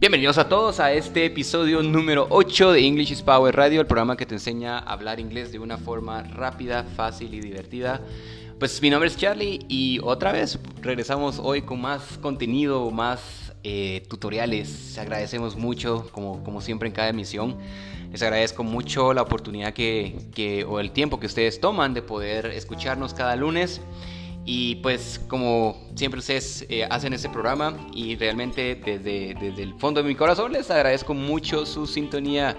Bienvenidos a todos a este episodio número 8 de English is Power Radio, el programa que te enseña a hablar inglés de una forma rápida, fácil y divertida. Pues mi nombre es Charlie y otra vez regresamos hoy con más contenido, más eh, tutoriales. Agradecemos mucho, como, como siempre en cada emisión. Les agradezco mucho la oportunidad que, que, o el tiempo que ustedes toman de poder escucharnos cada lunes. Y pues como siempre ustedes eh, hacen este programa y realmente desde, desde, el fondo de mi corazón les agradezco mucho su sintonía.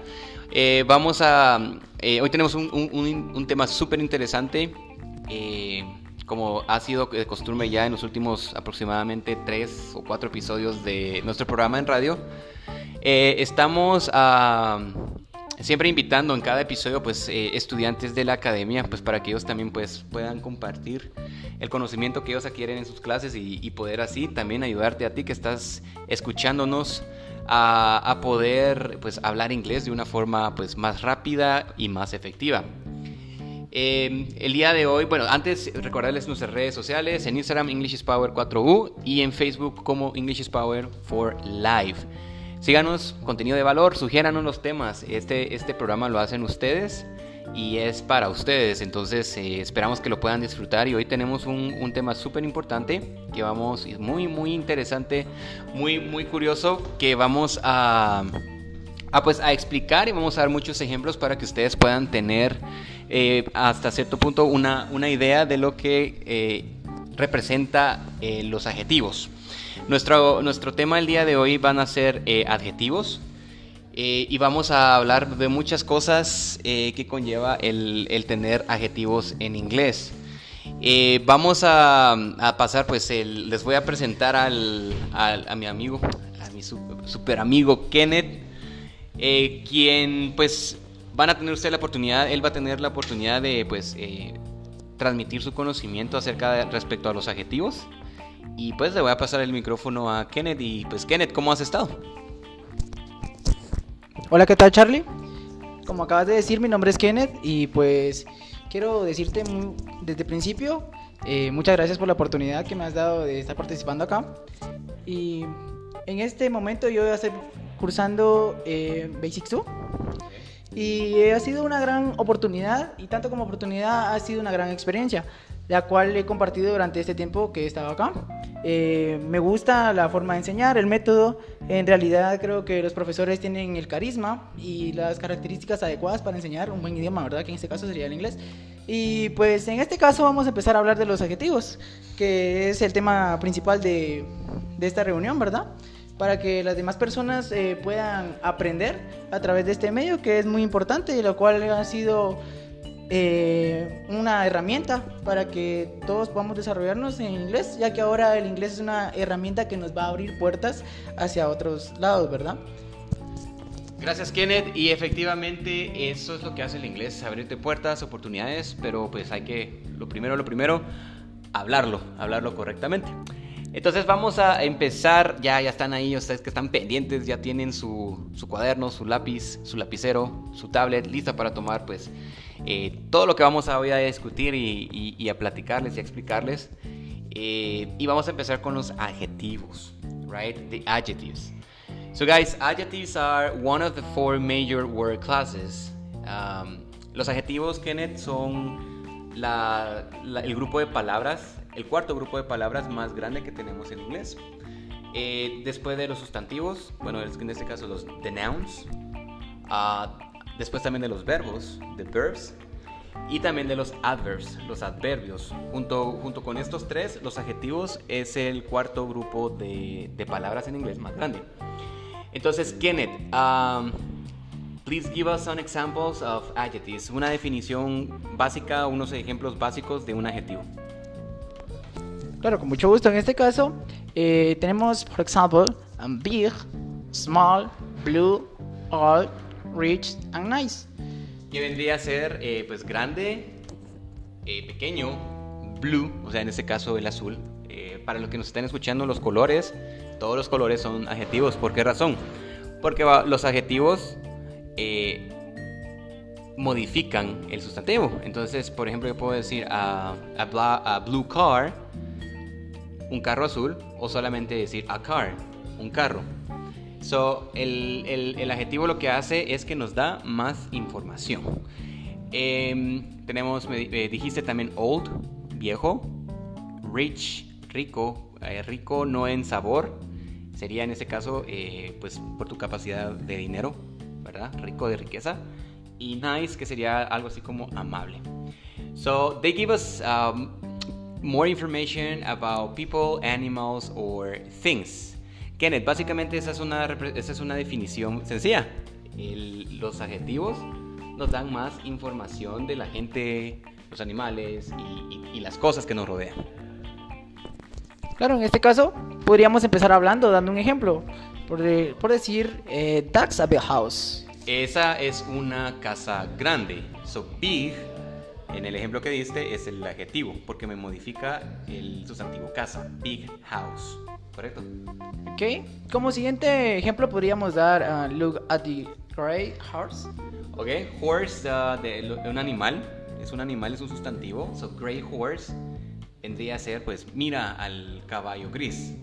Eh, vamos a... Eh, hoy tenemos un, un, un tema súper interesante. Como ha sido de costumbre ya en los últimos aproximadamente tres o cuatro episodios de nuestro programa en radio. Estamos a siempre invitando en cada episodio pues eh, estudiantes de la academia pues para que ellos también pues puedan compartir el conocimiento que ellos adquieren en sus clases y, poder así también ayudarte a ti que estás escuchándonos a, poder pues hablar inglés de una forma pues más rápida y más efectiva. Eh, el día de hoy, bueno, antes recordarles nuestras redes sociales, en Instagram English is Power 4U y en Facebook como English is Power for Live. Síganos, contenido de valor, sugiéranos los temas. Este, este programa lo hacen ustedes y es para ustedes. Entonces eh, esperamos que lo puedan disfrutar. Y hoy tenemos un, un tema súper importante que vamos, muy, muy interesante, muy, muy curioso, que vamos a, a, pues, a explicar y vamos a dar muchos ejemplos para que ustedes puedan tener eh, hasta cierto punto una, una, idea de lo que eh, representa los adjetivos. Nuestro, nuestro tema el día de hoy van a ser eh, adjetivos eh, y vamos a hablar de muchas cosas eh, que conlleva el, el, tener adjetivos en inglés. vamos a, pasar, pues les voy a presentar al, a mi amigo, a mi super, super amigo Kenneth, quien pues van a tener usted la oportunidad, él va a tener la oportunidad de pues transmitir su conocimiento acerca de, respecto a los adjetivos. Y pues le voy a pasar el micrófono a Kenneth. Y pues Kenneth, ¿cómo has estado? Hola, ¿qué tal Charlie? Como acabas de decir, mi nombre es Kenneth y pues quiero decirte desde el principio, eh, muchas gracias por la oportunidad que me has dado de estar participando acá. Y en este momento yo voy a estar cursando eh, Basics 2. Y ha sido una gran oportunidad y tanto como oportunidad ha sido una gran experiencia, la cual he compartido durante este tiempo que he estado acá. Eh, me gusta la forma de enseñar, el método. En realidad creo que los profesores tienen el carisma y las características adecuadas para enseñar un buen idioma, ¿verdad? Que en este caso sería el inglés. Y pues en este caso vamos a empezar a hablar de los adjetivos, que es el tema principal de, esta reunión, ¿verdad? Para que las demás personas eh, puedan aprender a través de este medio, que es muy importante y lo cual ha sido eh, una herramienta para que todos podamos desarrollarnos en inglés, ya que ahora el inglés es una herramienta que nos va a abrir puertas hacia otros lados, ¿verdad? Gracias Kenneth y efectivamente eso es lo que hace el inglés, abrirte puertas, oportunidades, pero pues hay que, lo primero, lo primero, hablarlo, hablarlo correctamente. Entonces vamos a empezar, ya, ya están ahí, ustedes que están pendientes, ya tienen su, su cuaderno, su lápiz, su lapicero, su tablet lista para tomar pues eh, todo lo que vamos a hoy a discutir y, a platicarles y a explicarles. Eh, y vamos a empezar con los adjetivos, right? The adjectives. So guys, adjectives are one of the four major word classes. Um, los adjetivos, Kenneth, son la, el grupo de palabras el cuarto grupo de palabras más grande que tenemos en inglés. Eh, después de los sustantivos, bueno, en este caso los the nouns, uh, después también de los verbos, the verbs, y también de los adverbs, los adverbios. Junto, junto con estos tres, los adjetivos es el cuarto grupo de, de palabras en inglés más grande. Entonces, Kenneth, um, please give us some examples of adjectives. Una definición básica, unos ejemplos básicos de un adjetivo. Claro, con mucho gusto. En este caso, eh, tenemos, por ejemplo, big, small, blue, old, rich and nice. Que vendría a ser, eh, pues, grande, eh, pequeño, blue, o sea, en este caso el azul. Eh, para los que nos estén escuchando, los colores, todos los colores son adjetivos. ¿Por qué razón? Porque los adjetivos eh, modifican el sustantivo. Entonces, por ejemplo, yo puedo decir a, a, a blue car un carro azul o solamente decir a car, un carro. So, el, el, adjetivo lo que hace es que nos da más información. Em, tenemos, me, eh, dijiste también old, viejo, rich, rico, eh, rico no en sabor, sería en ese caso, eh, pues por tu capacidad de dinero, ¿verdad? Rico de riqueza. Y nice, que sería algo así como amable. So, they give us um, more information about people, animals, or things. Kenneth, básicamente esa es una, esa es una definición sencilla. El, los adjetivos nos dan más información de la gente, los animales y, y, y las cosas que nos rodean. Claro, en este caso podríamos empezar hablando, dando un ejemplo. Por, de, por decir, eh, that's a big house. Esa es una casa grande. So big, en el ejemplo que diste, es el adjetivo, porque me modifica el sustantivo casa. Big house. ¿Correcto? Ok. Como siguiente ejemplo podríamos dar uh, look at the gray horse. Ok. Horse uh, de, de un animal. Es un animal, es un sustantivo. So gray horse vendría a ser, pues, mira al caballo gris,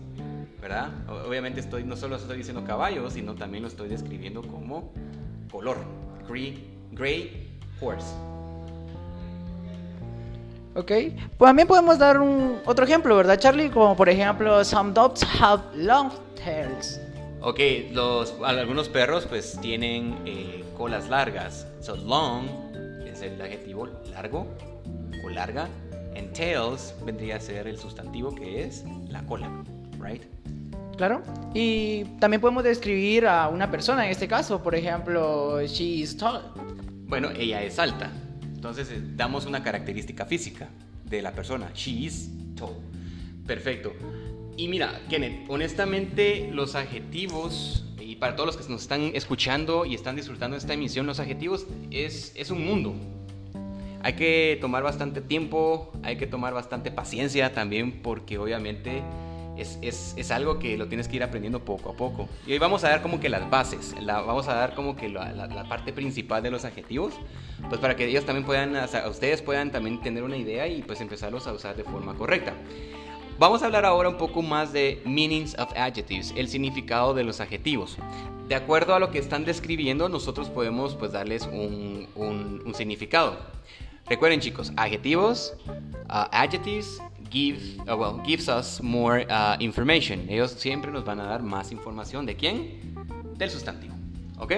¿verdad? Obviamente estoy, no solo estoy diciendo caballo, sino también lo estoy describiendo como color. Gray, gray horse. Ok, pues también podemos dar un otro ejemplo, ¿verdad, Charlie? Como por ejemplo, some dogs have long tails. Ok, los, algunos perros pues tienen eh, colas largas. So long es el adjetivo largo o larga. And tails vendría a ser el sustantivo que es la cola, right? Claro. Y también podemos describir a una persona en este caso, por ejemplo, she is tall. Bueno, ella es alta. Entonces eh, damos una característica física de la persona. She is tall. Perfecto. Y mira, Kenneth, honestamente los adjetivos, y para todos los que nos están escuchando y están disfrutando de esta emisión, los adjetivos es, es un mundo. Hay que tomar bastante tiempo, hay que tomar bastante paciencia también porque obviamente es, es, algo que lo tienes que ir aprendiendo poco a poco. Y hoy vamos a dar como que las bases, la, vamos a dar como que la, parte principal de los adjetivos, pues para que ellos también puedan, o ustedes puedan también tener una idea y pues empezarlos a usar de forma correcta. Vamos a hablar ahora un poco más de meanings of adjectives, el significado de los adjetivos. De acuerdo a lo que están describiendo, nosotros podemos pues darles un, un significado. Recuerden chicos, adjetivos, uh, give, uh, well, gives us more uh, information. Ellos siempre nos van a dar más información. ¿De quién? Del sustantivo. ¿Ok?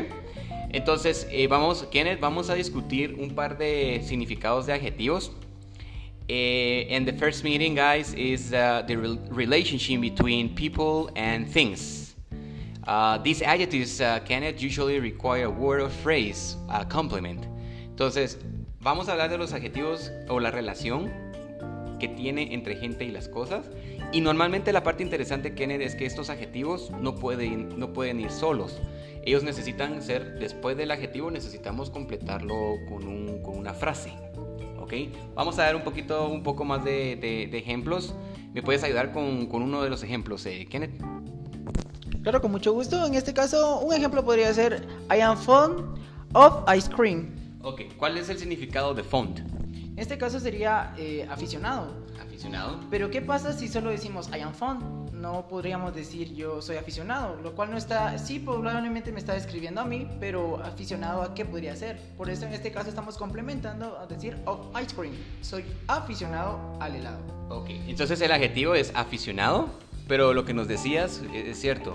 Entonces, eh, vamos, Kenneth, vamos a discutir un par de significados de adjetivos. Uh, and the first meeting, guys, is uh, the re relationship between people and things. Uh, these adjectives, Kenneth, usually require a word or phrase, a complement. Entonces, vamos a hablar de los adjetivos o la relación que tiene entre gente y las cosas. Y normalmente la parte interesante, Kenneth, es que estos adjetivos no pueden, no pueden ir solos. Ellos necesitan ser, después del adjetivo, necesitamos completarlo con, un, con una frase. ¿Ok? Vamos a dar un poquito, un poco más de, de, ejemplos. ¿Me puedes ayudar con, con, uno de los ejemplos, eh, Kenneth? Claro, con mucho gusto. En este caso, un ejemplo podría ser I am fond of ice cream. Ok, ¿cuál es el significado de fond? En este caso sería eh, aficionado. Aficionado. Pero ¿qué pasa si solo decimos I am fond? No podríamos decir yo soy aficionado, lo cual no está, sí, probablemente me está describiendo a mí, pero aficionado a qué podría ser. Por eso en este caso estamos complementando a decir of ice cream. Soy aficionado al helado. Ok, entonces el adjetivo es aficionado, pero lo que nos decías es cierto.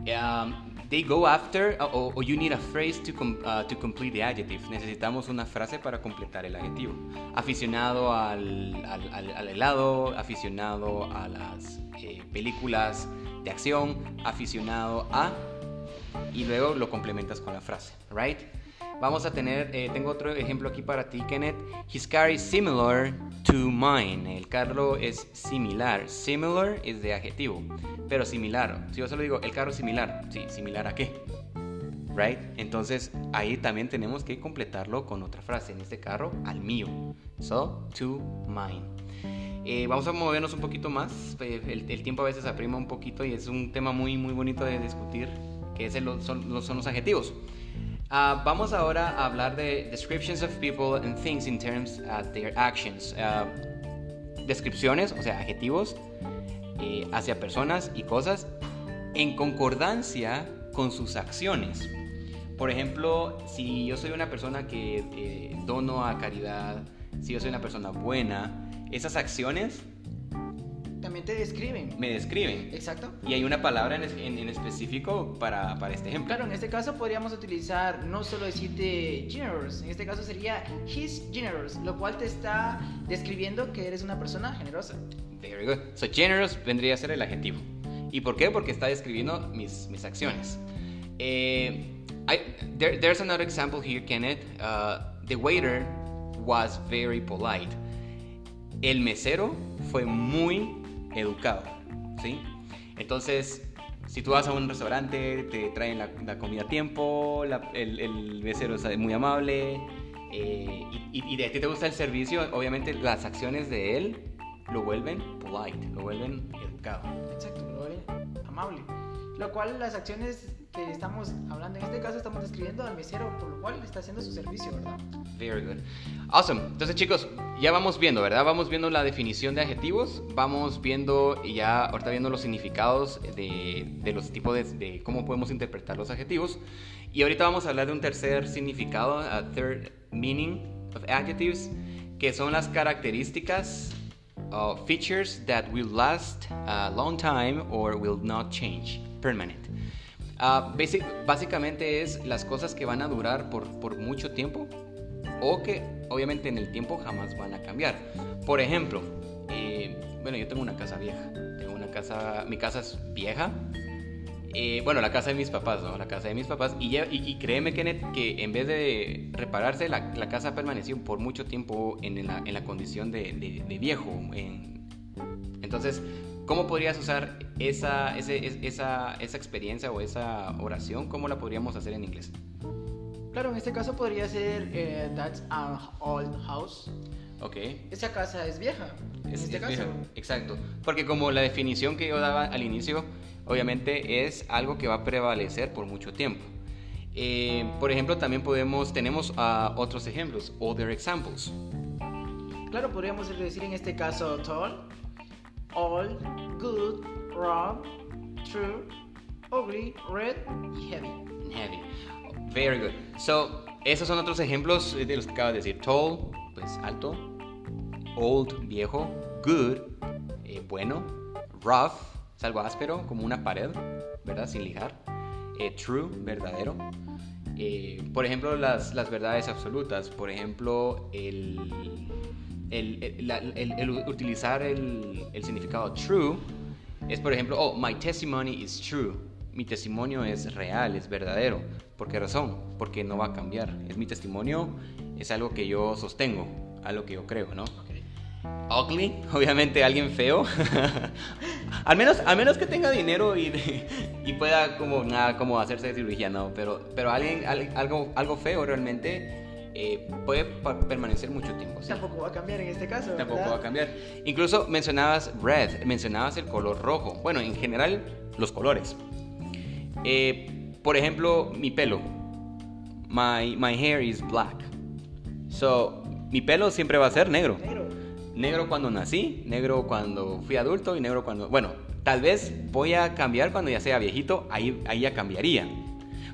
Um, they go after, o, o you need a phrase to, uh, to complete the adjective. Necesitamos una frase para completar el adjetivo. Aficionado al, al helado, aficionado a las eh, películas de acción, aficionado a, y luego lo complementas con la frase, right? Vamos a tener, eh, tengo otro ejemplo aquí para ti, Kenneth. His car is similar to mine. El carro es similar. Similar es de adjetivo, pero similar. Si yo solo digo, el carro es similar, sí, similar a qué? Right? Entonces ahí también tenemos que completarlo con otra frase. En este carro, al mío. So, to mine. Eh, vamos a movernos un poquito más. El, el, tiempo a veces aprima un poquito y es un tema muy, muy bonito de discutir, que es el, son, son los adjetivos. Uh, vamos ahora a hablar de descriptions of people and things in terms of their actions. Uh, descripciones, o sea, adjetivos eh, hacia personas y cosas en concordancia con sus acciones. Por ejemplo, si yo soy una persona que eh, dono a caridad, si yo soy una persona buena, esas acciones También te describen. me describen. Exacto. Y hay una palabra en, es- en- en específico para, para este ejemplo. Claro, en este caso podríamos utilizar no solo decirte generous, en este caso sería he's generous, lo cual te está describiendo que eres una persona generosa. Very good. So generous vendría a ser el adjetivo. ¿Y por qué? Porque está describiendo mis, mis acciones. Eh, I- there- there's another example here, Kenneth. Uh, the waiter was very polite. El mesero fue muy educado, ¿sí? Entonces, si tú vas a un restaurante, te traen la, comida a tiempo, el, el mesero es muy amable, eh, y, de ti te gusta el servicio, obviamente las acciones de él lo vuelven polite, lo vuelven educado. Exacto, lo vale amable. Lo cual las acciones que estamos hablando en este caso estamos describiendo al mesero, por lo cual está haciendo su servicio, ¿verdad? Very good. Awesome. Entonces, chicos, ya vamos viendo, ¿verdad? Vamos viendo la definición de adjetivos, vamos viendo y ya ahorita viendo los significados de, de los tipos de, de cómo podemos interpretar los adjetivos. Y ahorita vamos a hablar de un tercer significado, a third meaning of adjectives, que son las características uh, features that will last a long time or will not change, permanent. Basic- básicamente es las cosas que van a durar por, mucho tiempo o que obviamente en el tiempo jamás van a cambiar. Por ejemplo, eh, bueno, yo tengo una casa vieja, tengo una casa, mi casa es vieja. Eh, bueno, la casa de mis papás, ¿no? La casa de mis papás. Y, ya- y, y créeme, Kenneth, que en vez de repararse, la, la casa permaneció por mucho tiempo en la, condición de, viejo. en- entonces, ¿cómo podrías usar esa, ese- es- esa, esa experiencia o esa oración? ¿Cómo la podríamos hacer en inglés? Claro, en este caso podría ser eh, That's an old house. Ok. Esa casa es vieja. En Es- este es caso. vieja. Exacto. Porque como la definición que yo daba al inicio, obviamente es algo que va a prevalecer por mucho tiempo. Eh, por ejemplo, también podemos, tenemos ah, otros ejemplos, other examples. Claro, podríamos decir en este caso tall, old, good, wrong, true, ugly, red y heavy. Very good. So, esos son otros ejemplos de los que acabas de decir. Tall, pues alto. Old, viejo. Good, eh, bueno. Rough, es algo áspero, como una pared, ¿verdad? Sin lijar. Eh, true, verdadero. Eh, por ejemplo, las, las verdades absolutas. Por ejemplo, el, el, el- el- utilizar el significado true es, por ejemplo, oh, my testimony is true. Mi testimonio es real, es verdadero. ¿Por qué razón? Porque no va a cambiar. Es mi testimonio, es algo que yo sostengo, algo que yo creo, ¿no? Ugly, obviamente alguien feo. al, menos, al menos que tenga dinero y, y pueda como, nada, como hacerse cirugía, no. Pero, pero alguien, al- algo, algo feo realmente eh, puede permanecer mucho tiempo. ¿sí? Tampoco va a cambiar en este caso. Tampoco ¿verdad? va a cambiar. Incluso mencionabas red, mencionabas el color rojo. Bueno, en general, los colores. Eh, por ejemplo, mi pelo. My, my hair is black. So, mi pelo siempre va a ser negro. Negro. Negro cuando nací, negro cuando fui adulto y negro cuando... Bueno, tal vez voy a cambiar cuando ya sea viejito, ahí, ahí ya cambiaría.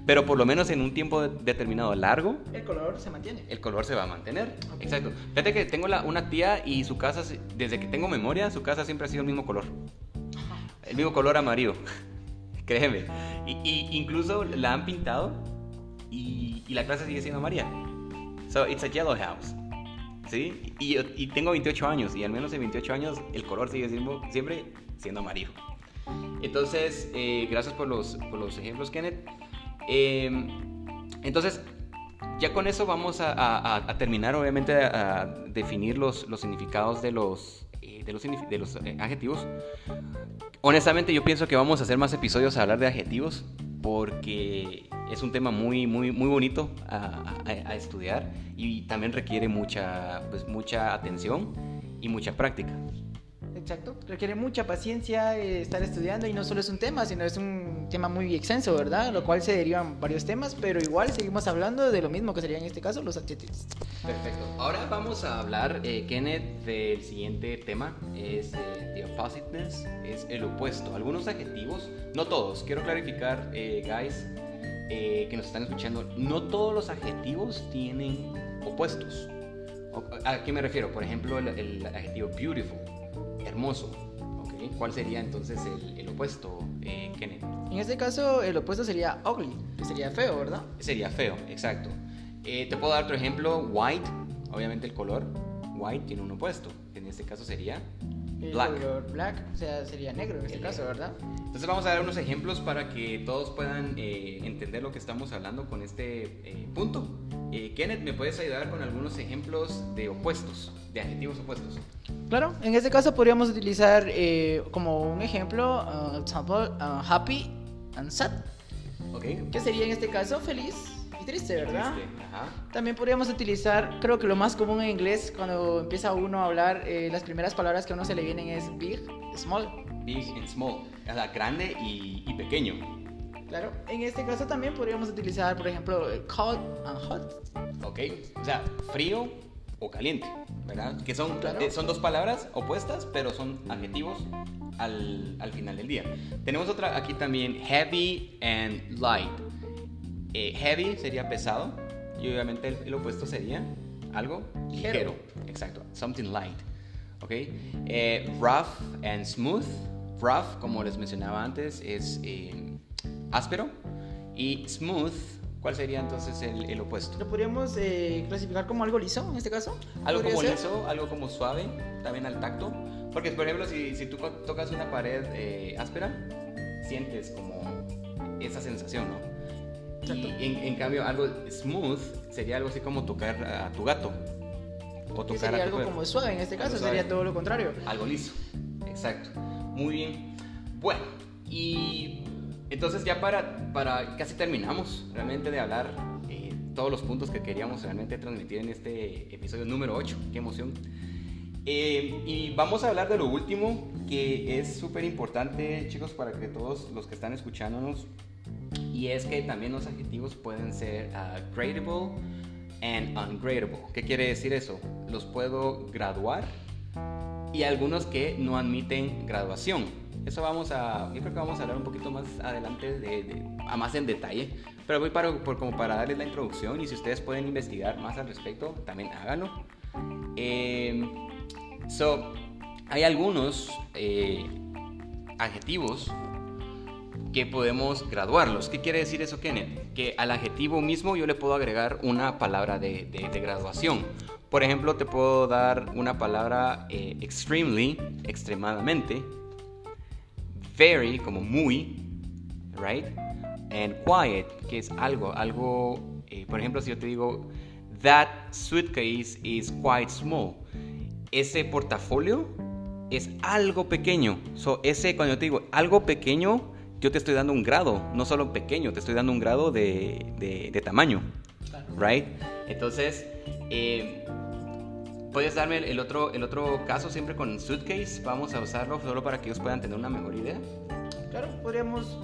Pero por lo menos en un tiempo de- determinado largo, El color se mantiene. el color se va a mantener. Ok. Exacto. Fíjate que tengo la- una tía y su casa, desde que tengo memoria, su casa siempre ha sido el mismo color. El mismo color amarillo. Créeme. Y, y incluso la han pintado y, y la casa sigue siendo amarilla. So, it's a yellow house. ¿Sí? Y, y tengo 28 años y al menos en 28 años el color sigue siendo, siempre siendo amarillo. Entonces, eh, gracias por los, por los ejemplos, Kenneth. Eh, entonces, ya con eso vamos a, a- a- terminar, obviamente, a, a definir los, los significados de los, eh, de los, de los eh, adjetivos. Honestamente, yo pienso que vamos a hacer más episodios a hablar de adjetivos porque es un tema muy, muy, muy bonito a estudiar y también requiere mucha, pues, mucha atención y mucha práctica. Exacto, requiere mucha paciencia eh, estar estudiando y no solo es un tema, sino es un tema muy extenso, ¿verdad? Lo cual se derivan varios temas, pero igual seguimos hablando de lo mismo que sería en este caso los adjectives. Perfecto. Ahora vamos a hablar, eh, Kenneth, del siguiente tema, es eh, the oppositeness, es el opuesto. Algunos adjetivos, no todos, quiero clarificar, eh, guys, eh, que nos están escuchando, no todos los adjetivos tienen opuestos. ¿A qué me refiero? Por ejemplo, el, el adjetivo beautiful, hermoso. ¿ok? ¿Cuál sería entonces el, el opuesto, eh, Kenneth? En este caso, el opuesto sería ugly, que sería feo, ¿verdad? Sería feo, exacto. Eh, te puedo dar otro ejemplo, white, obviamente el color, white tiene un opuesto, que en este caso sería El black. color black, o sea, sería negro en este El caso, negro. ¿verdad? Entonces vamos a dar unos ejemplos para que todos puedan eh, entender lo que estamos hablando con este eh, punto. Eh, Kenneth, ¿me puedes ayudar con algunos ejemplos de opuestos, de adjetivos opuestos? Claro, en este caso podríamos utilizar eh, como un ejemplo, uh, example, uh, happy and sad, ¿Ok? que sería en este caso feliz y triste, ¿verdad? Triste, Ajá. También podríamos utilizar, creo que lo más común en inglés cuando empieza uno a hablar, eh, las primeras palabras que a uno se le vienen es big, small. Big and small, o sea, grande y, y pequeño. Claro, en este caso también podríamos utilizar, por ejemplo, eh, cold and hot. ¿Ok? O sea, frío o caliente, ¿verdad? Que son, Claro. eh, son dos palabras opuestas, pero son adjetivos al, al final del día. Tenemos otra aquí también, heavy and light. Eh, heavy sería pesado y obviamente el, el opuesto sería algo ligero. Ligero. Exacto, something light. ¿Ok? Eh, rough and smooth. Rough, como les mencionaba antes, es áspero. Y smooth, ¿cuál sería entonces el, el opuesto? Lo podríamos eh, clasificar como algo liso en este caso. Algo ¿Podría como ser? liso, algo como suave, también al tacto. Porque, por ejemplo, si, si tú tocas una pared eh, áspera, sientes como esa sensación, ¿no? Y Exacto. en, en cambio, algo smooth sería algo así como tocar a tu gato. O tocar sería a tu algo como suave en este caso, sería todo lo contrario. Algo liso. Exacto. Muy bien. Bueno, y entonces ya para, para casi terminamos realmente de hablar eh, todos los puntos que queríamos realmente transmitir en este episodio número 8. Qué emoción. Eh, y vamos a hablar de lo último que es súper importante, chicos, para que todos los que están escuchándonos, y es que también los adjetivos pueden ser ah, gradable and ungradable. ¿Qué quiere decir eso? Los puedo graduar y algunos que no admiten graduación. Eso vamos a, yo creo que vamos a hablar un poquito más adelante, de, de- a más en detalle, pero voy para, por, como para darles la introducción y si ustedes pueden investigar más al respecto, también háganlo. Eh, so, hay algunos eh, adjetivos que podemos graduarlos. ¿Qué quiere decir eso, Kenneth? Que al adjetivo mismo yo le puedo agregar una palabra de, de- de graduación. Por ejemplo, te puedo dar una palabra eh, extremely, extremadamente, very, como muy, right? And quiet, que es algo, algo, eh, por ejemplo, si yo te digo, that suitcase is quite small, ese portafolio es algo pequeño. So, ese, cuando yo te digo algo pequeño, yo te estoy dando un grado, no solo pequeño, te estoy dando un grado de, de- de tamaño, right? Entonces, eh, puedes darme el, el otro, el otro caso siempre con suitcase, vamos a usarlo solo para que ellos puedan tener una mejor idea. Claro, podríamos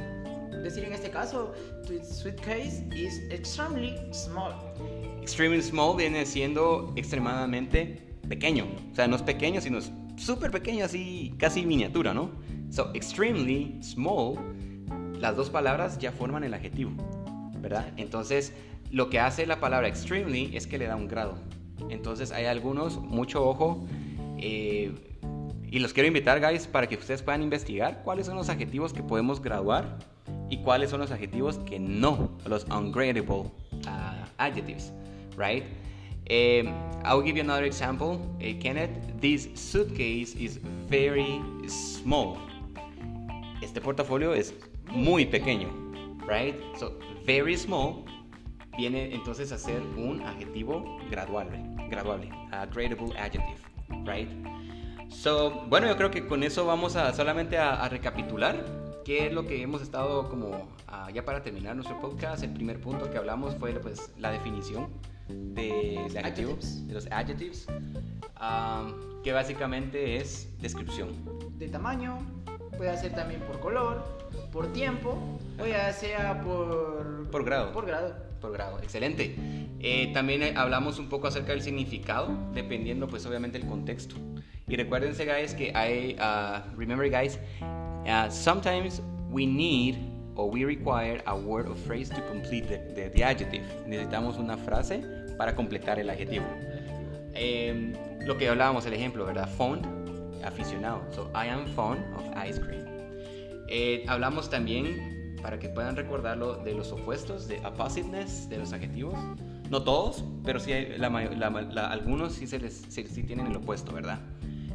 decir en este caso, suitcase is extremely small. Extremely small viene siendo extremadamente pequeño. O sea, no es pequeño, sino es súper pequeño, así casi miniatura, ¿no? So, extremely small, las dos palabras ya forman el adjetivo, ¿verdad? Entonces, lo que hace la palabra extremely es que le da un grado. Entonces, hay algunos, mucho ojo, eh, y los quiero invitar, guys, para que ustedes puedan investigar cuáles son los adjetivos que podemos graduar y cuáles son los adjetivos que no, los ungradable uh, adjectives, right? Um, I'll give you another example, uh, Kenneth. This suitcase is very small. Este portafolio es muy pequeño, right? So, very small viene entonces a ser un adjetivo graduable, graduable, a gradable adjective, right? So, bueno, yo creo que con eso vamos a solamente a, a recapitular qué es lo que hemos estado como ah, ya para terminar nuestro podcast. El primer punto que hablamos fue pues la definición de, de adjetivos, de los adjectives, um, que básicamente es descripción. De tamaño, puede ser también por color, por tiempo, o ya sea por... Por grado. Por grado. Por grado, excelente. Eh, también eh, hablamos un poco acerca del significado, dependiendo pues obviamente el contexto. Y recuérdense guys que hay, uh, remember guys, uh, sometimes we need or we require a word or phrase to complete the, adjective. Necesitamos una frase para completar el adjetivo. Eh, lo que hablábamos, el ejemplo, ¿verdad? Fond, aficionado. So, I am fond of ice cream. Eh, hablamos también, para que puedan recordarlo, de los opuestos, de oppositeness, de los adjetivos. No todos, pero sí hay, la, la, algunos sí, se les, sí, sí, tienen el opuesto, ¿verdad?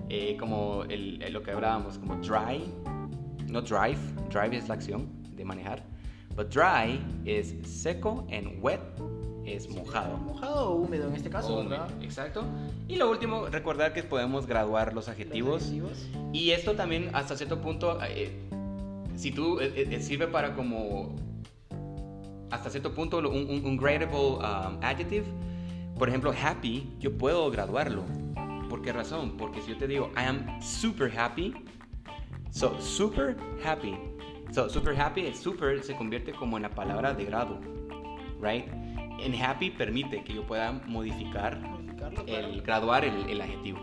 Eh, como el, lo que hablábamos, como dry, no drive, drive es la acción de manejar, but dry es seco and wet es mojado. Mojado o húmedo en este caso, ¿verdad? Exacto. Y lo último, recordar que podemos graduar los adjetivos. Y esto también hasta cierto punto, eh, si tú eh, eh, sirve para como hasta cierto punto un, un, gradable um, adjective. Por ejemplo, happy, yo puedo graduarlo. ¿Por qué razón? Porque si yo te digo I am super happy, so super happy. So super happy, el super se convierte como en la palabra de grado, right? En happy permite que yo pueda modificar, el, graduar el, el adjetivo.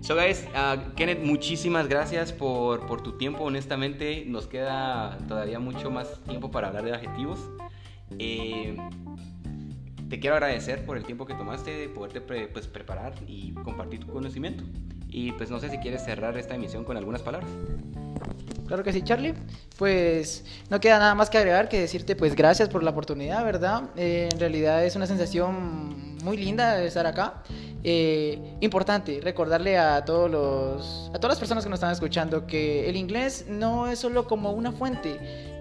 So guys, uh, Kenneth, muchísimas gracias por, por, tu tiempo. Honestamente, nos queda todavía mucho más tiempo para hablar de adjetivos. Eh, te quiero agradecer por el tiempo que tomaste de poderte pues, preparar y compartir tu conocimiento. Y pues no sé si quieres cerrar esta emisión con algunas palabras. Claro que sí, Charlie. Pues no queda nada más que agregar que decirte pues gracias por la oportunidad, ¿verdad? Eh, en realidad es una sensación muy linda estar acá. Eh, importante recordarle a todos los a todas las personas que nos están escuchando que el inglés no es solo como una fuente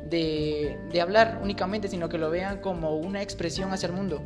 de, de hablar únicamente, sino que lo vean como una expresión hacia el mundo.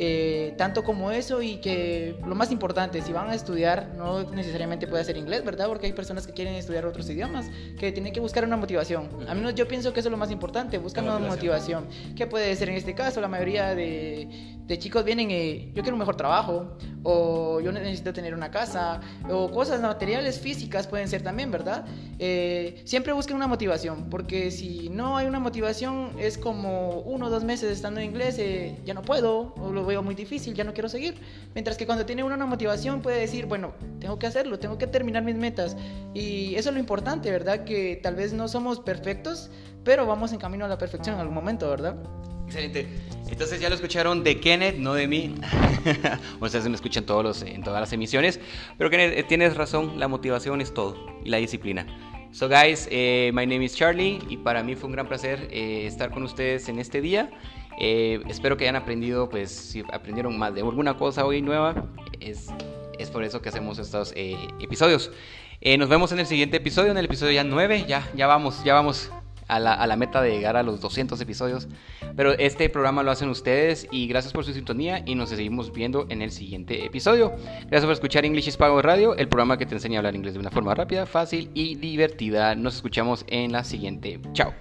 Eh, tanto como eso y que lo más importante, si van a estudiar, no necesariamente puede ser inglés, ¿verdad? Porque hay personas que quieren estudiar otros idiomas, que tienen que buscar una motivación. A mí yo pienso que eso es lo más importante, buscar una motivación. ¿Qué puede ser en este caso? La mayoría de, de chicos vienen y yo quiero un mejor trabajo, o yo necesito tener una casa, o cosas materiales, físicas pueden ser también, ¿verdad? Eh, siempre busquen una motivación, porque si no hay una motivación, es como uno o dos meses estando en inglés, eh, ya no puedo, o lo veo muy difícil, ya no quiero seguir. Mientras que cuando tiene uno una motivación puede decir, bueno, tengo que hacerlo, tengo que terminar mis metas. Y eso es lo importante, ¿verdad? Que tal vez no somos perfectos, pero vamos en camino a la perfección en algún momento, ¿verdad? Excelente. Entonces ya lo escucharon de Kenneth, no de mí. Ustedes me escuchan todos los, en todas las emisiones. Pero Kenneth, eh, tienes razón, la motivación es todo y la disciplina. So guys, eh, my name is Charlie y para mí fue un gran placer eh, estar con ustedes en este día. Eh, espero que hayan aprendido, pues si aprendieron más de alguna cosa hoy nueva, es, es por eso que hacemos estos eh, episodios. Eh, nos vemos en el siguiente episodio, en el episodio ya 9, ya, ya vamos, ya vamos a la, a la, meta de llegar a los 200 episodios. Pero este programa lo hacen ustedes y gracias por su sintonía y nos seguimos viendo en el siguiente episodio. Gracias por escuchar English is Power Radio, el programa que te enseña a hablar inglés de una forma rápida, fácil y divertida. Nos escuchamos en la siguiente. Chao.